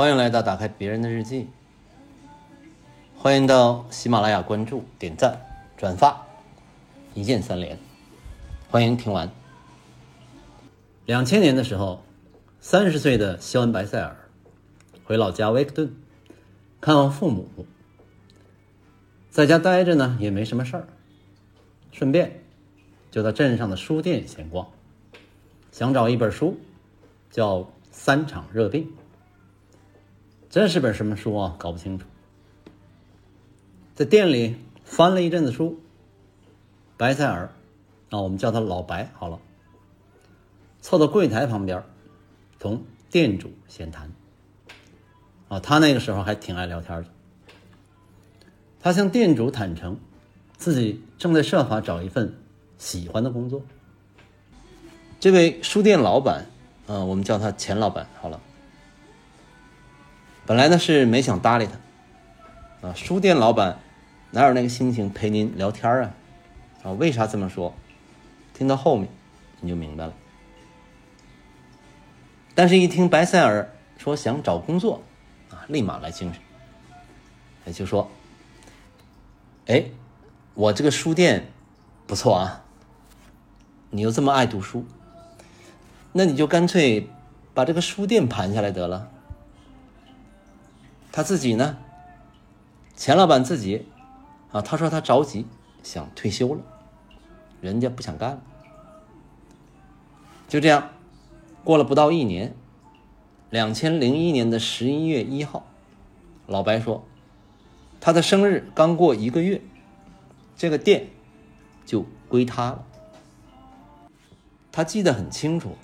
欢迎来到打开别人的日记，欢迎到喜马拉雅关注、点赞、转发，一键三连。欢迎听完。两千年的时候，三十岁的肖恩·白塞尔回老家威克顿看望父母，在家待着呢也没什么事儿，顺便就到镇上的书店闲逛，想找一本书，叫《三场热病》。这是本什么书啊？搞不清楚。在店里翻了一阵子书，白塞尔，啊，我们叫他老白好了，凑到柜台旁边，同店主闲谈。啊，他那个时候还挺爱聊天的。他向店主坦诚，自己正在设法找一份喜欢的工作。这位书店老板，啊，我们叫他钱老板好了。本来呢是没想搭理他，啊，书店老板哪有那个心情陪您聊天啊？啊，为啥这么说？听到后面你就明白了。但是，一听白塞尔说想找工作，啊，立马来精神，也就说，哎，我这个书店不错啊，你又这么爱读书，那你就干脆把这个书店盘下来得了。他自己呢？钱老板自己啊，他说他着急想退休了，人家不想干了。就这样，过了不到一年，两千零一年的十一月一号，老白说，他的生日刚过一个月，这个店就归他了。他记得很清楚，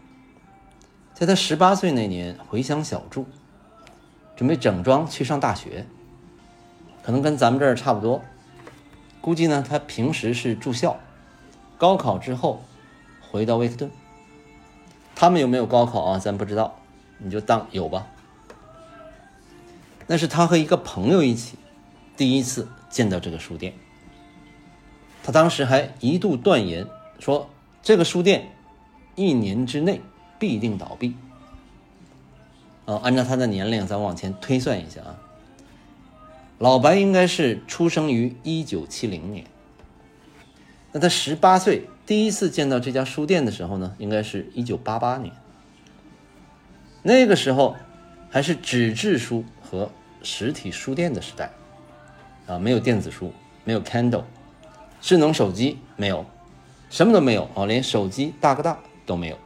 在他十八岁那年回乡小住。准备整装去上大学，可能跟咱们这儿差不多。估计呢，他平时是住校，高考之后回到威克顿。他们有没有高考啊？咱不知道，你就当有吧。那是他和一个朋友一起第一次见到这个书店。他当时还一度断言说，这个书店一年之内必定倒闭。呃，按照他的年龄，咱往前推算一下啊。老白应该是出生于一九七零年，那他十八岁第一次见到这家书店的时候呢，应该是一九八八年。那个时候还是纸质书和实体书店的时代，啊，没有电子书，没有 Kindle，智能手机没有，什么都没有啊，连手机大哥大都没有。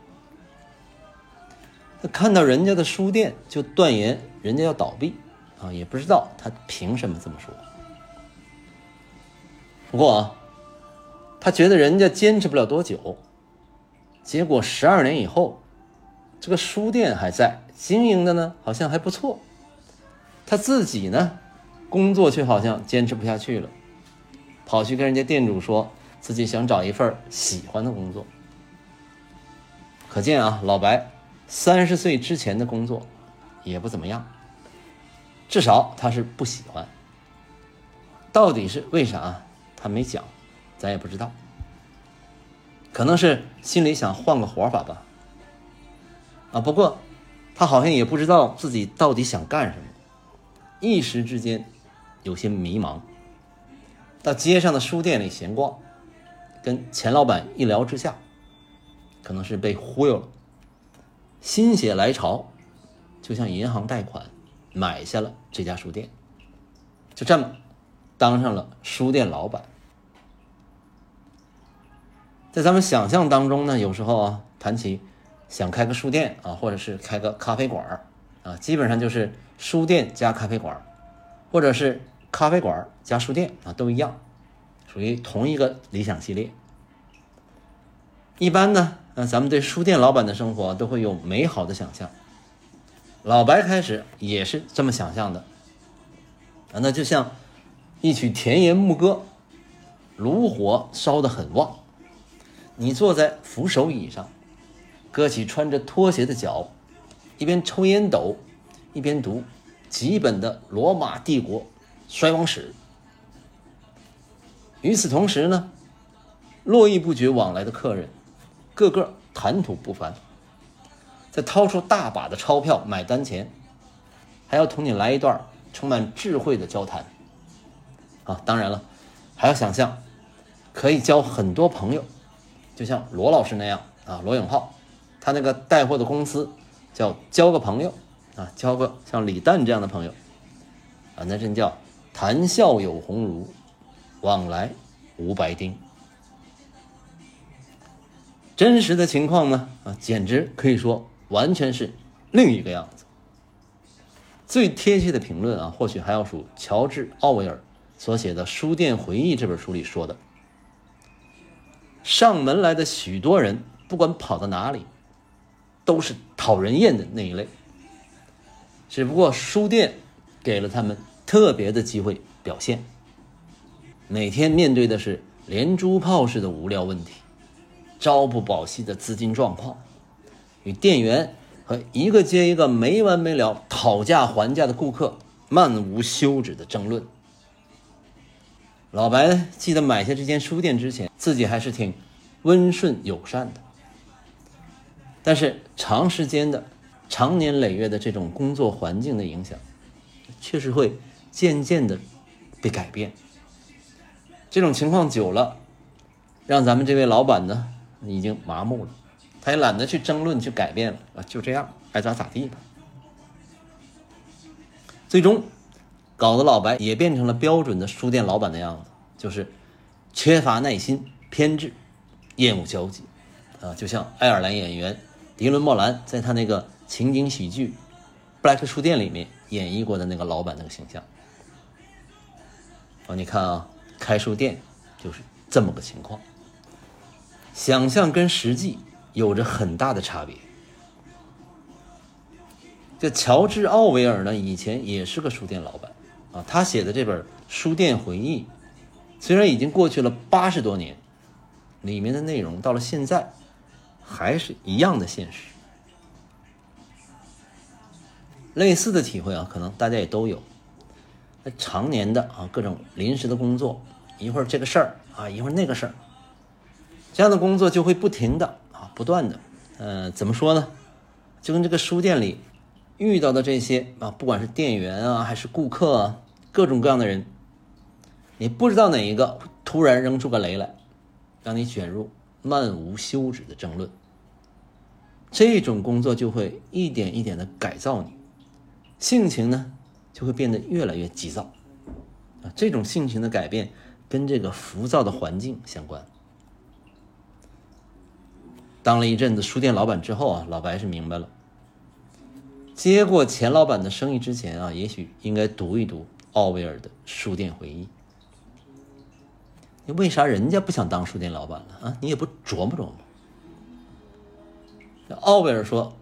他看到人家的书店就断言人家要倒闭，啊，也不知道他凭什么这么说。不过啊，他觉得人家坚持不了多久。结果十二年以后，这个书店还在经营的呢，好像还不错。他自己呢，工作却好像坚持不下去了，跑去跟人家店主说自己想找一份喜欢的工作。可见啊，老白。三十岁之前的工作也不怎么样，至少他是不喜欢。到底是为啥？他没讲，咱也不知道。可能是心里想换个活法吧。啊，不过他好像也不知道自己到底想干什么，一时之间有些迷茫。到街上的书店里闲逛，跟钱老板一聊之下，可能是被忽悠了。心血来潮，就向银行贷款买下了这家书店，就这么当上了书店老板。在咱们想象当中呢，有时候啊，谈起想开个书店啊，或者是开个咖啡馆啊，基本上就是书店加咖啡馆，或者是咖啡馆加书店啊，都一样，属于同一个理想系列。一般呢。那咱们对书店老板的生活都会有美好的想象，老白开始也是这么想象的啊，那就像一曲田园牧歌，炉火烧得很旺，你坐在扶手椅上，搁起穿着拖鞋的脚，一边抽烟斗，一边读几本的罗马帝国衰亡史。与此同时呢，络绎不绝往来的客人。个个谈吐不凡，在掏出大把的钞票买单前，还要同你来一段充满智慧的交谈。啊，当然了，还要想象可以交很多朋友，就像罗老师那样啊，罗永浩，他那个带货的公司叫交个朋友啊，交个像李诞这样的朋友啊，那真叫谈笑有鸿儒，往来无白丁。真实的情况呢？啊，简直可以说完全是另一个样子。最贴切的评论啊，或许还要数乔治·奥威尔所写的《书店回忆》这本书里说的：“上门来的许多人，不管跑到哪里，都是讨人厌的那一类。只不过书店给了他们特别的机会表现。每天面对的是连珠炮似的无聊问题。”朝不保夕的资金状况，与店员和一个接一个没完没了讨价还价的顾客漫无休止的争论。老白记得买下这间书店之前，自己还是挺温顺友善的。但是长时间的、长年累月的这种工作环境的影响，确实会渐渐的被改变。这种情况久了，让咱们这位老板呢？已经麻木了，他也懒得去争论、去改变了啊，就这样，爱咋咋地吧。最终，搞得老白也变成了标准的书店老板的样子，就是缺乏耐心、偏执、厌恶交际，啊，就像爱尔兰演员迪伦·莫兰在他那个情景喜剧《布莱克书店》里面演绎过的那个老板那个形象。哦，你看啊，开书店就是这么个情况。想象跟实际有着很大的差别。这乔治·奥威尔呢，以前也是个书店老板啊。他写的这本《书店回忆》，虽然已经过去了八十多年，里面的内容到了现在还是一样的现实。类似的体会啊，可能大家也都有。那常年的啊，各种临时的工作，一会儿这个事儿啊，一会儿那个事儿。这样的工作就会不停的啊，不断的，呃，怎么说呢？就跟这个书店里遇到的这些啊，不管是店员啊，还是顾客啊，各种各样的人，你不知道哪一个突然扔出个雷来，让你卷入漫无休止的争论。这种工作就会一点一点的改造你，性情呢就会变得越来越急躁啊。这种性情的改变跟这个浮躁的环境相关。当了一阵子书店老板之后啊，老白是明白了，接过钱老板的生意之前啊，也许应该读一读奥威尔的《书店回忆》。你为啥人家不想当书店老板了啊？你也不琢磨琢磨。奥威尔说，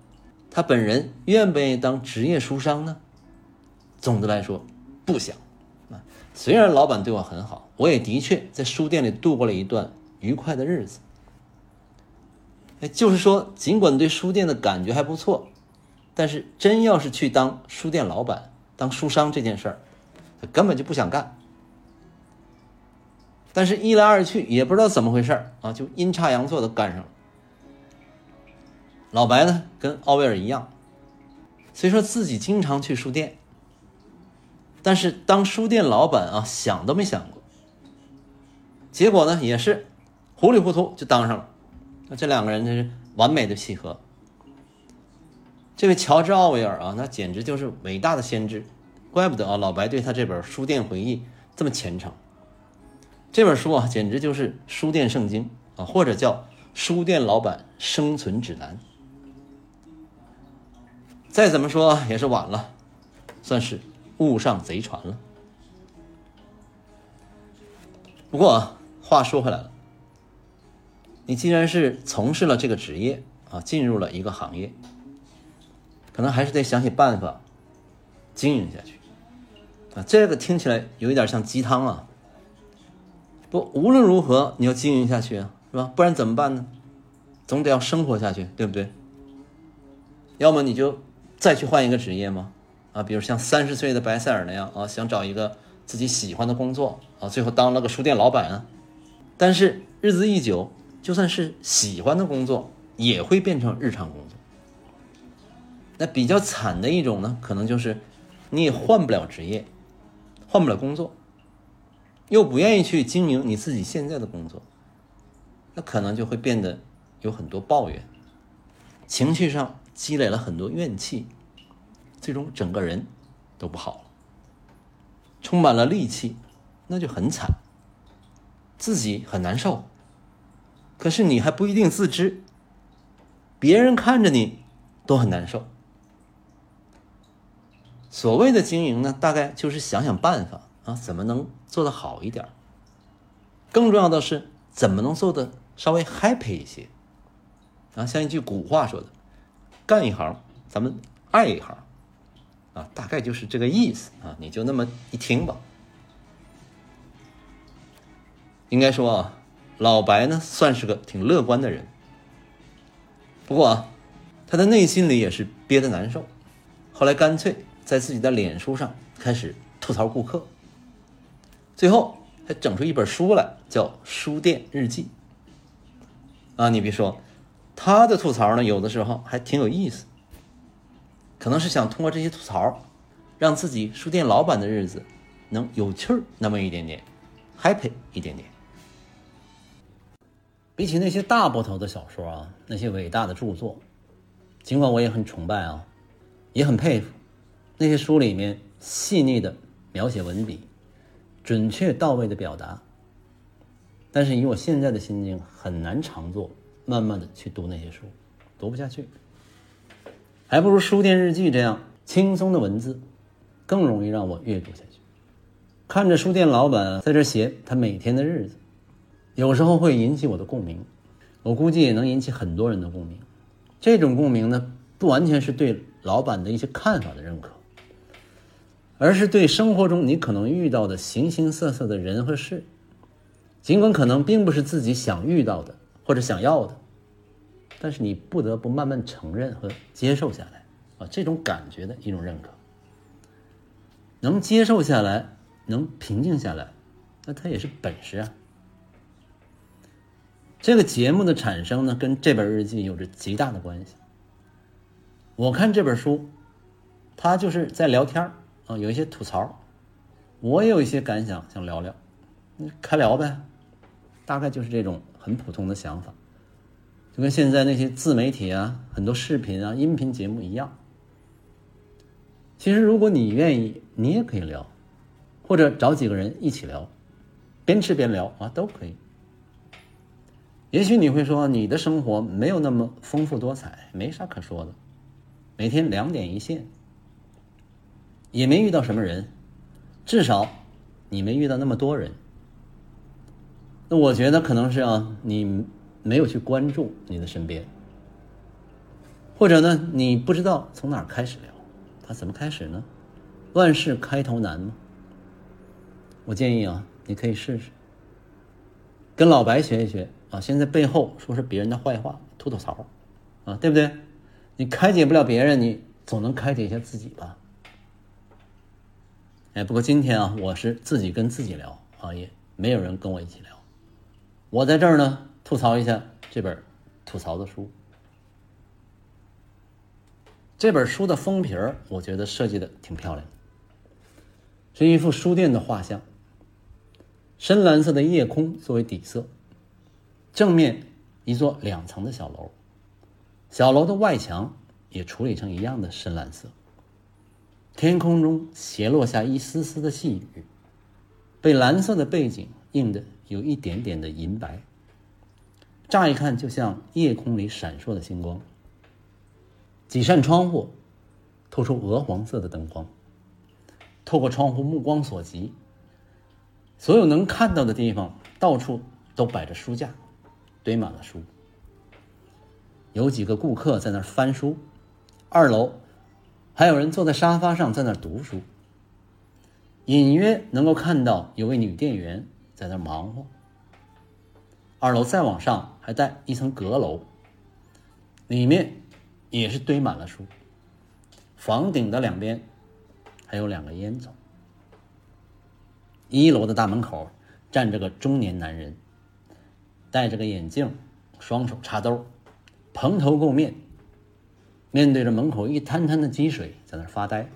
他本人愿不愿意当职业书商呢？总的来说，不想。虽然老板对我很好，我也的确在书店里度过了一段愉快的日子。哎，就是说，尽管对书店的感觉还不错，但是真要是去当书店老板、当书商这件事儿，他根本就不想干。但是，一来二去也不知道怎么回事儿啊，就阴差阳错的干上了。老白呢，跟奥威尔一样，虽说自己经常去书店，但是当书店老板啊，想都没想过。结果呢，也是糊里糊涂就当上了。那这两个人真是完美的契合。这位乔治·奥威尔啊，那简直就是伟大的先知，怪不得啊，老白对他这本《书店回忆》这么虔诚。这本书啊，简直就是书店圣经啊，或者叫书店老板生存指南。再怎么说也是晚了，算是误上贼船了。不过啊话说回来了。你既然是从事了这个职业啊，进入了一个行业，可能还是得想起办法经营下去啊。这个听起来有一点像鸡汤啊。不，无论如何你要经营下去啊，是吧？不然怎么办呢？总得要生活下去，对不对？要么你就再去换一个职业吗？啊，比如像三十岁的白塞尔那样啊，想找一个自己喜欢的工作啊，最后当了个书店老板啊。但是日子一久。就算是喜欢的工作，也会变成日常工作。那比较惨的一种呢，可能就是你也换不了职业，换不了工作，又不愿意去经营你自己现在的工作，那可能就会变得有很多抱怨，情绪上积累了很多怨气，最终整个人都不好了，充满了戾气，那就很惨，自己很难受，可是你还不一定自知，别人看着你都很难受。所谓的经营呢，大概就是想想办法啊，怎么能做得好一点更重要的是，怎么能做的稍微 happy 一些啊？像一句古话说的：“干一行，咱们爱一行。”啊，大概就是这个意思啊。你就那么一听吧。应该说啊，老白呢算是个挺乐观的人，不过啊，他的内心里也是憋得难受。后来干脆。在自己的脸书上开始吐槽顾客，最后还整出一本书来，叫《书店日记》。啊，你别说，他的吐槽呢，有的时候还挺有意思。可能是想通过这些吐槽，让自己书店老板的日子能有趣儿那么一点点，happy 一点点。比起那些大部头的小说啊，那些伟大的著作，尽管我也很崇拜啊，也很佩服。那些书里面细腻的描写文笔，准确到位的表达，但是以我现在的心境，很难常坐慢慢的去读那些书，读不下去，还不如书店日记这样轻松的文字，更容易让我阅读下去。看着书店老板在这写他每天的日子，有时候会引起我的共鸣，我估计也能引起很多人的共鸣。这种共鸣呢，不完全是对老板的一些看法的认可。而是对生活中你可能遇到的形形色色的人和事，尽管可能并不是自己想遇到的或者想要的，但是你不得不慢慢承认和接受下来啊，这种感觉的一种认可。能接受下来，能平静下来，那他也是本事啊。这个节目的产生呢，跟这本日记有着极大的关系。我看这本书，他就是在聊天。啊，有一些吐槽，我也有一些感想想聊聊，开聊呗，大概就是这种很普通的想法，就跟现在那些自媒体啊、很多视频啊、音频节目一样。其实如果你愿意，你也可以聊，或者找几个人一起聊，边吃边聊啊，都可以。也许你会说，你的生活没有那么丰富多彩，没啥可说的，每天两点一线。也没遇到什么人，至少你没遇到那么多人。那我觉得可能是啊，你没有去关注你的身边，或者呢，你不知道从哪儿开始聊。他怎么开始呢？万事开头难吗？我建议啊，你可以试试，跟老白学一学啊。现在背后说是别人的坏话，吐吐槽，啊，对不对？你开解不了别人，你总能开解一下自己吧。哎，不过今天啊，我是自己跟自己聊啊，也没有人跟我一起聊。我在这儿呢，吐槽一下这本吐槽的书。这本书的封皮儿，我觉得设计的挺漂亮，是一幅书店的画像，深蓝色的夜空作为底色，正面一座两层的小楼，小楼的外墙也处理成一样的深蓝色。天空中斜落下一丝丝的细雨，被蓝色的背景映得有一点点的银白。乍一看就像夜空里闪烁的星光。几扇窗户透出鹅黄色的灯光，透过窗户目光所及，所有能看到的地方到处都摆着书架，堆满了书。有几个顾客在那儿翻书。二楼。还有人坐在沙发上在那读书，隐约能够看到有位女店员在那忙活。二楼再往上还带一层阁楼，里面也是堆满了书。房顶的两边还有两个烟囱。一楼的大门口站着个中年男人，戴着个眼镜，双手插兜，蓬头垢面。面对着门口一滩滩的积水，在那儿发呆。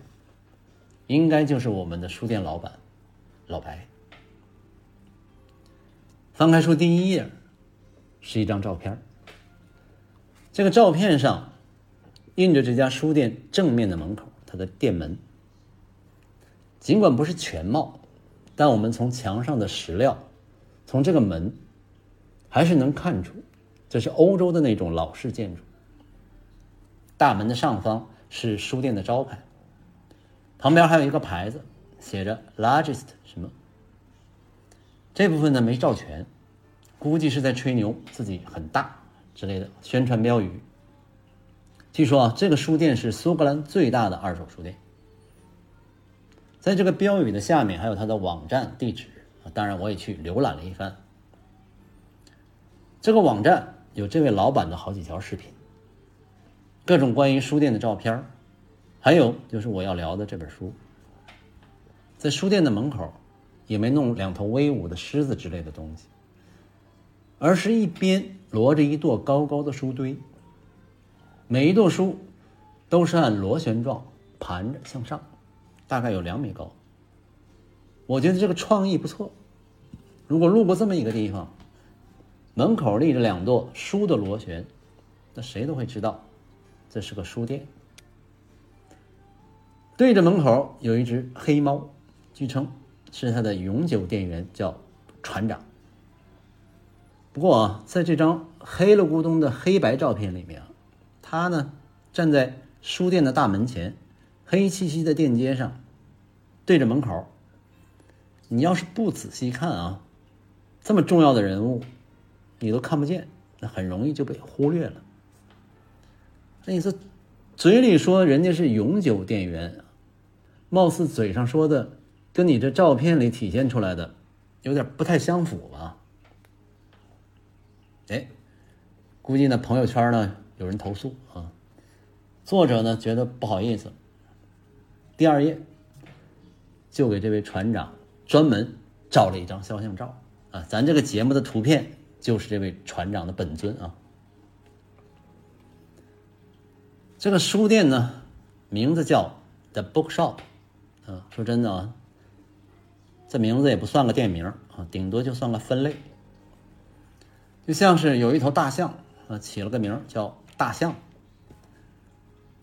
应该就是我们的书店老板老白。翻开书第一页，是一张照片。这个照片上印着这家书店正面的门口，它的店门。尽管不是全貌，但我们从墙上的石料，从这个门，还是能看出，这是欧洲的那种老式建筑。大门的上方是书店的招牌，旁边还有一个牌子，写着 “largest” 什么。这部分呢没照全，估计是在吹牛自己很大之类的宣传标语。据说啊，这个书店是苏格兰最大的二手书店。在这个标语的下面还有它的网站地址啊，当然我也去浏览了一番。这个网站有这位老板的好几条视频，各种关于书店的照片，还有就是我要聊的这本书。在书店的门口。也没弄两头威武的狮子之类的东西，而是一边摞着一垛高高的书堆，每一垛书都是按螺旋状盘着向上，大概有两米高。我觉得这个创意不错。如果路过这么一个地方，门口立着两座书的螺旋，那谁都会知道这是个书店。对着门口有一只黑猫，据称。是他的永久店员，叫船长。不过啊，在这张黑了咕咚的黑白照片里面啊，他呢站在书店的大门前，黑漆漆的店街上，对着门口。你要是不仔细看啊，这么重要的人物，你都看不见，那很容易就被忽略了。那你说，嘴里说人家是永久店员，貌似嘴上说的。跟你这照片里体现出来的有点不太相符吧？哎，估计呢朋友圈呢有人投诉啊，作者呢觉得不好意思。第二页就给这位船长专门照了一张肖像照啊，咱这个节目的图片就是这位船长的本尊啊。这个书店呢名字叫 The Bookshop 啊，说真的啊。这名字也不算个店名啊，顶多就算个分类。就像是有一头大象啊，起了个名叫大象。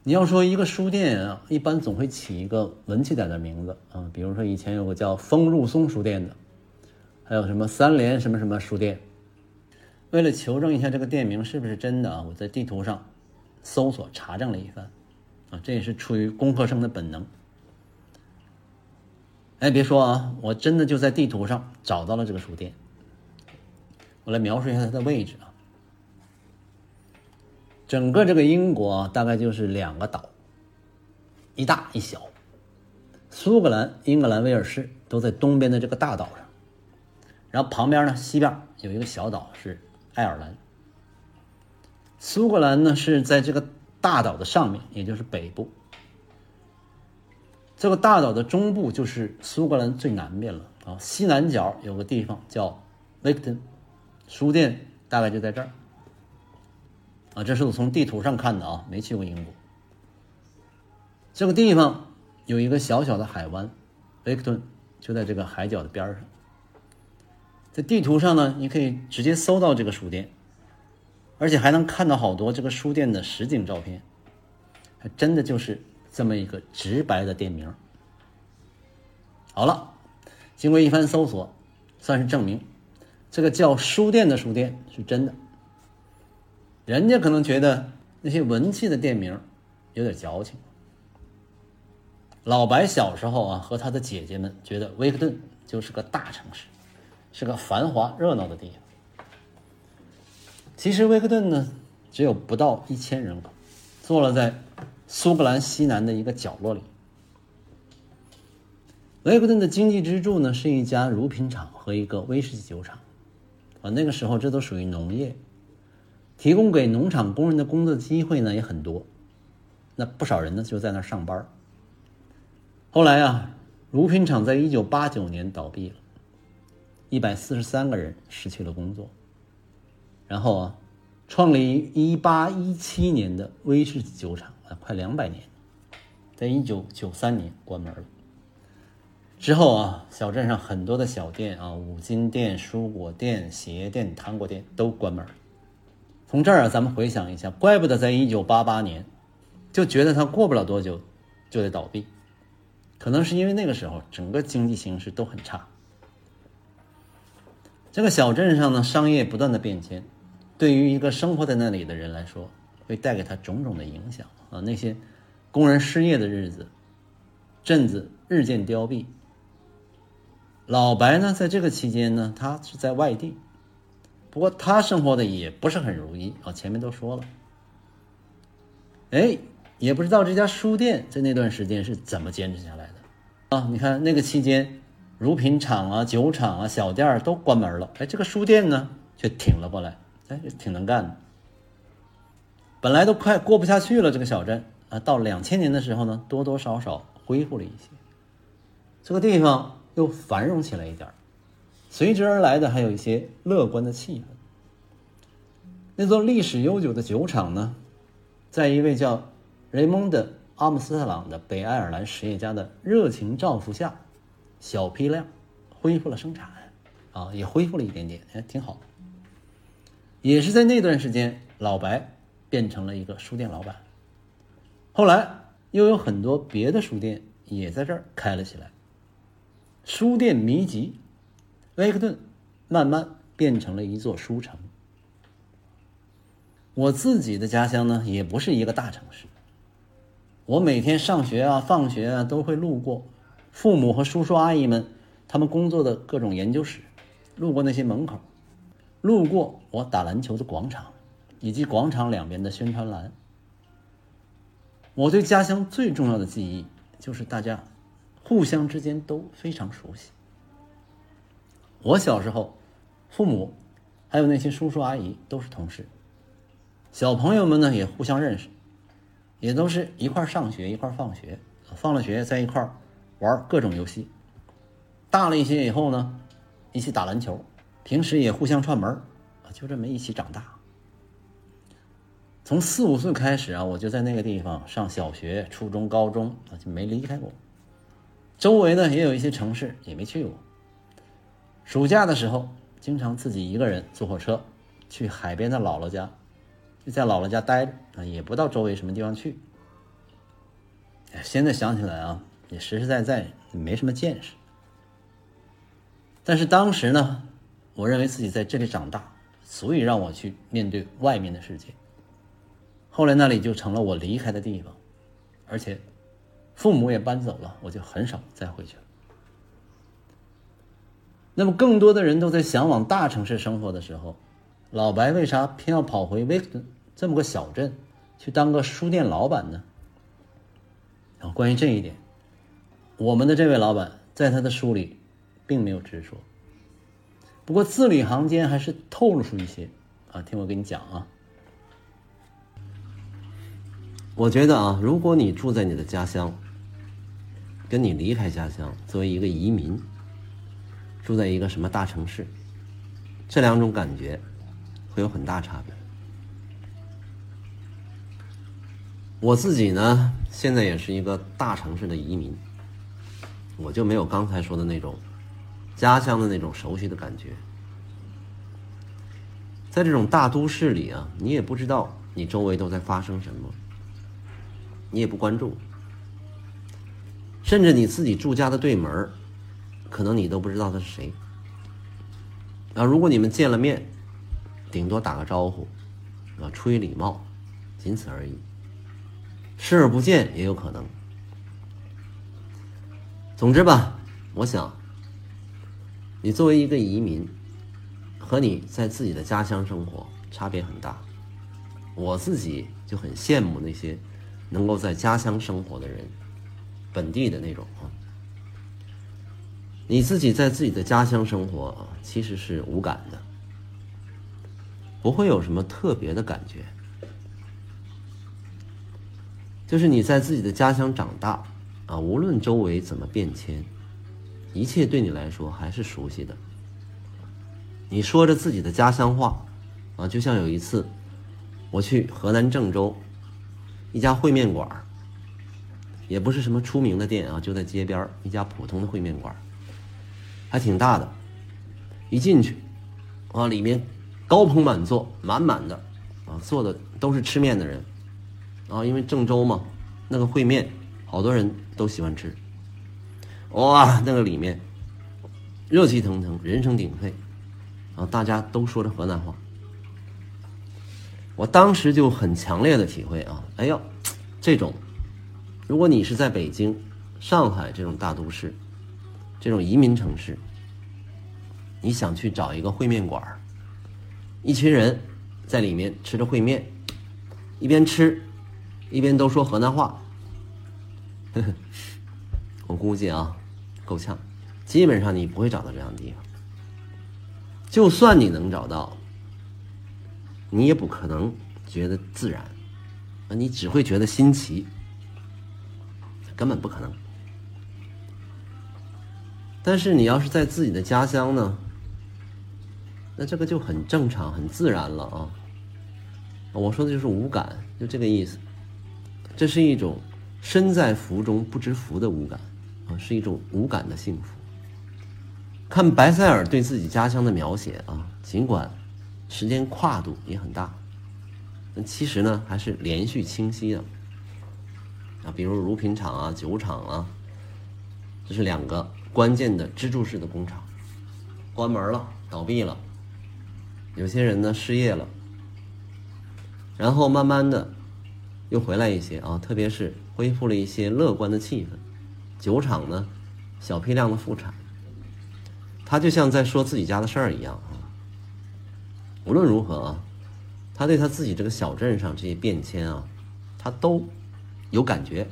你要说一个书店啊，一般总会起一个文气点的名字啊，比如说以前有个叫风入松书店的，还有什么三联什么什么书店。为了求证一下这个店名是不是真的啊，我在地图上搜索查证了一番啊，这也是出于工科生的本能。哎，别说啊，我真的就在地图上找到了这个书店。我来描述一下它的位置啊。整个这个英国大概就是两个岛，一大一小。苏格兰、英格兰、威尔士都在东边的这个大岛上，然后旁边呢，西边有一个小岛是爱尔兰。苏格兰呢是在这个大岛的上面，也就是北部。这个大岛的中部就是苏格兰最南边了啊，西南角有个地方叫威克顿，书店大概就在这儿啊。这是我从地图上看的啊，没去过英国。这个地方有一个小小的海湾，威克顿就在这个海角的边上。在地图上呢，你可以直接搜到这个书店，而且还能看到好多这个书店的实景照片，还真的就是。这么一个直白的店名。好了，经过一番搜索，算是证明这个叫书店的书店是真的。人家可能觉得那些文气的店名有点矫情。老白小时候啊，和他的姐姐们觉得威克顿就是个大城市，是个繁华热闹的地方。其实威克顿呢，只有不到一千人口，坐落在。苏格兰西南的一个角落里，维克顿的经济支柱呢是一家乳品厂和一个威士忌酒厂，啊，那个时候这都属于农业，提供给农场工人的工作机会呢也很多，那不少人呢就在那儿上班。后来啊，乳品厂在一九八九年倒闭了，一百四十三个人失去了工作，然后啊，创立于一八一七年的威士忌酒厂啊。快两百年，在一九九三年关门了。之后啊，小镇上很多的小店啊，五金店、蔬果店、鞋店、糖果店都关门了。从这儿啊，咱们回想一下，怪不得在一九八八年就觉得它过不了多久就得倒闭，可能是因为那个时候整个经济形势都很差。这个小镇上呢，商业不断的变迁，对于一个生活在那里的人来说，会带给他种种的影响啊。那些工人失业的日子，镇子日渐凋敝。老白呢，在这个期间呢，他是在外地。不过他生活的也不是很如意啊，前面都说了。哎，也不知道这家书店在那段时间是怎么坚持下来的啊？你看那个期间，乳品厂啊、酒厂啊、小店都关门了，哎，这个书店呢却挺了过来，哎，挺能干的。本来都快过不下去了，这个小镇啊，到两千年的时候呢，多多少少恢复了一些，这个地方又繁荣起来一点。随之而来的还有一些乐观的气氛。那座历史悠久的酒厂呢，在一位叫雷蒙德·阿姆斯特朗的北爱尔兰实业家的热情照拂下，小批量恢复了生产，啊，也恢复了一点点，哎，挺好。也是在那段时间，老白变成了一个书店老板。后来又有很多别的书店也在这儿开了起来，书店迷集。威克顿慢慢变成了一座书城。我自己的家乡呢，也不是一个大城市。我每天上学啊、放学啊，都会路过父母和叔叔阿姨们他们工作的各种研究室，路过那些门口，路过我打篮球的广场，以及广场两边的宣传栏。我对家乡最重要的记忆，就是大家互相之间都非常熟悉。我小时候，父母还有那些叔叔阿姨都是同事，小朋友们呢也互相认识，也都是一块上学一块放学，放了学在一块玩各种游戏。大了一些以后呢，一起打篮球，平时也互相串门啊，就这么一起长大。从四五岁开始啊，我就在那个地方上小学、初中、高中啊，就没离开过。周围呢也有一些城市也没去过。暑假的时候，经常自己一个人坐火车去海边的姥姥家，就在姥姥家待着啊，也不到周围什么地方去。现在想起来啊，也实实在在没什么见识。但是当时呢，我认为自己在这里长大，所以让我去面对外面的世界。后来那里就成了我离开的地方，而且父母也搬走了，我就很少再回去了。那么，更多的人都在向往大城市生活的时候，老白为啥偏要跑回威克顿这么个小镇去当个书店老板呢？啊，关于这一点，我们的这位老板在他的书里并没有直说，不过字里行间还是透露出一些啊，听我给你讲啊。我觉得啊，如果你住在你的家乡，跟你离开家乡作为一个移民。住在一个什么大城市，这两种感觉会有很大差别。我自己呢，现在也是一个大城市的移民，我就没有刚才说的那种家乡的那种熟悉的感觉。在这种大都市里啊，你也不知道你周围都在发生什么，你也不关注，甚至你自己住家的对门可能你都不知道他是谁，啊，如果你们见了面，顶多打个招呼，啊，出于礼貌，仅此而已。视而不见也有可能。总之吧，我想，你作为一个移民，和你在自己的家乡生活差别很大。我自己就很羡慕那些能够在家乡生活的人，本地的那种啊。你自己在自己的家乡生活啊，其实是无感的，不会有什么特别的感觉。就是你在自己的家乡长大啊，无论周围怎么变迁，一切对你来说还是熟悉的。你说着自己的家乡话啊，就像有一次我去河南郑州一家烩面馆也不是什么出名的店啊，就在街边一家普通的烩面馆，还挺大的。一进去，啊，里面高朋满座，满满的，啊，坐的都是吃面的人，啊，因为郑州嘛，那个烩面好多人都喜欢吃。哇，那个里面热气腾腾，人声鼎沸，啊，大家都说着河南话。我当时就很强烈的体会啊，哎呦，这种，如果你是在北京、上海这种大都市，这种移民城市，你想去找一个烩面馆一群人在里面吃着烩面，一边吃，一边都说河南话，呵呵，我估计啊，够呛，基本上你不会找到这样的地方。就算你能找到。你也不可能觉得自然，啊，你只会觉得新奇，根本不可能。但是你要是在自己的家乡呢，那这个就很正常、很自然了啊。我说的就是无感，就这个意思。这是一种身在福中不知福的无感啊，是一种无感的幸福。看白塞尔对自己家乡的描写啊，尽管。时间跨度也很大，但其实呢还是连续清晰的啊，比如乳品厂啊、酒厂啊，这是两个关键的支柱式的工厂，关门了、倒闭了，有些人呢失业了，然后慢慢的又回来一些啊，特别是恢复了一些乐观的气氛，酒厂呢小批量的复产，他就像在说自己家的事儿一样啊。无论如何啊，他对他自己这个小镇上这些变迁啊，他都有感觉。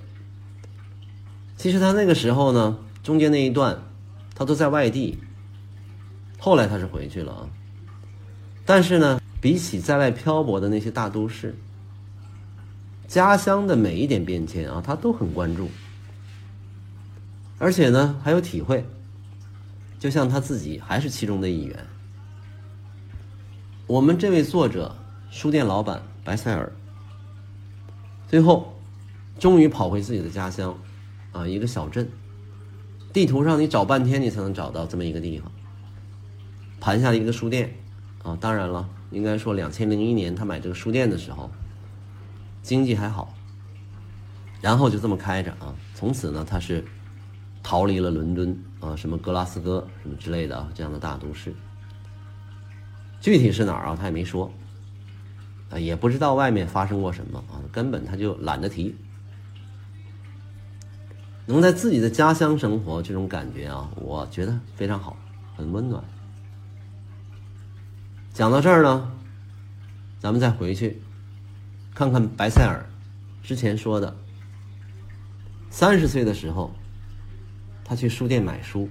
其实他那个时候呢，中间那一段，他都在外地。后来他是回去了啊，但是呢，比起在外漂泊的那些大都市，家乡的每一点变迁啊，他都很关注，而且呢，还有体会，就像他自己还是其中的一员。我们这位作者，书店老板白塞尔，最后终于跑回自己的家乡，啊，一个小镇。地图上你找半天，你才能找到这么一个地方。盘下一个书店，啊，当然了，应该说两千零一年他买这个书店的时候，经济还好。然后就这么开着啊，从此呢，他是逃离了伦敦啊，什么格拉斯哥什么之类的啊，这样的大都市。具体是哪儿啊？他也没说，啊，也不知道外面发生过什么啊，根本他就懒得提。能在自己的家乡生活，这种感觉啊，我觉得非常好，很温暖。讲到这儿呢，咱们再回去看看白塞尔之前说的，三十岁的时候，他去书店买书，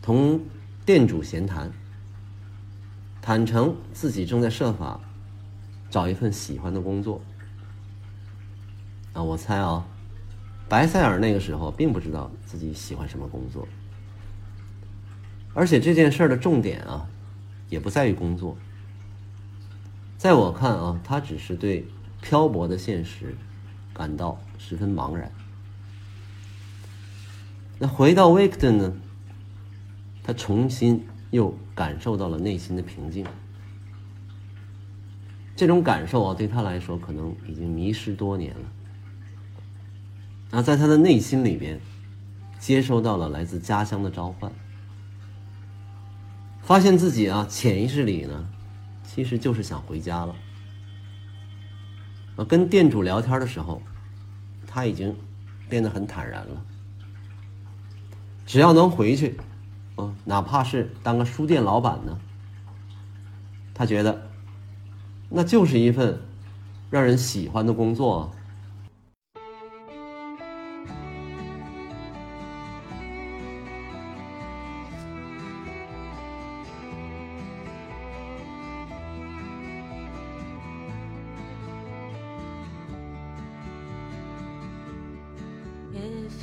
同店主闲谈。坦诚自己正在设法找一份喜欢的工作啊！我猜啊，白塞尔那个时候并不知道自己喜欢什么工作，而且这件事儿的重点啊，也不在于工作。在我看啊，他只是对漂泊的现实感到十分茫然。那回到威克顿呢，他重新。又感受到了内心的平静，这种感受啊，对他来说可能已经迷失多年了。那在他的内心里边，接收到了来自家乡的召唤，发现自己啊，潜意识里呢，其实就是想回家了。我，跟店主聊天的时候，他已经变得很坦然了，只要能回去。啊，哪怕是当个书店老板呢，他觉得那就是一份让人喜欢的工作。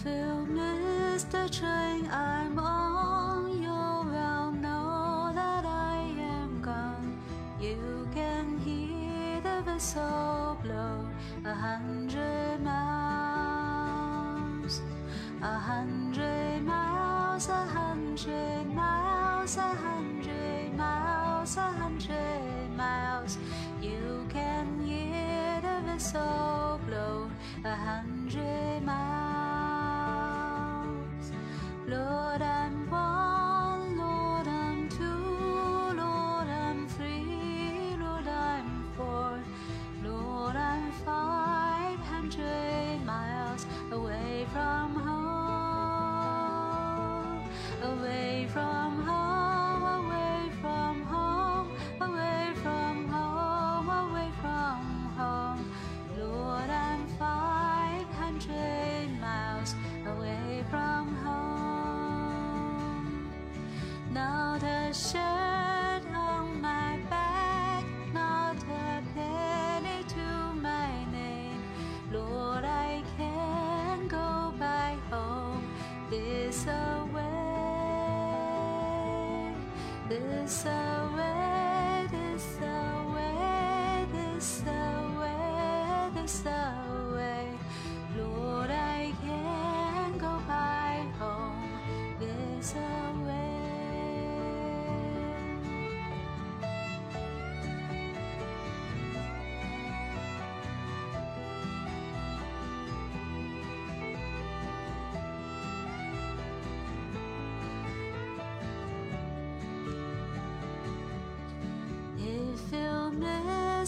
feel Mr. Train, I'm on you'll know that I am gone. You can hear the whistle blow a hundred miles, a hundred miles, a hundred miles, a hundred miles, a hundred miles. You can hear the whistle blow a hundred. from desire.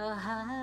a high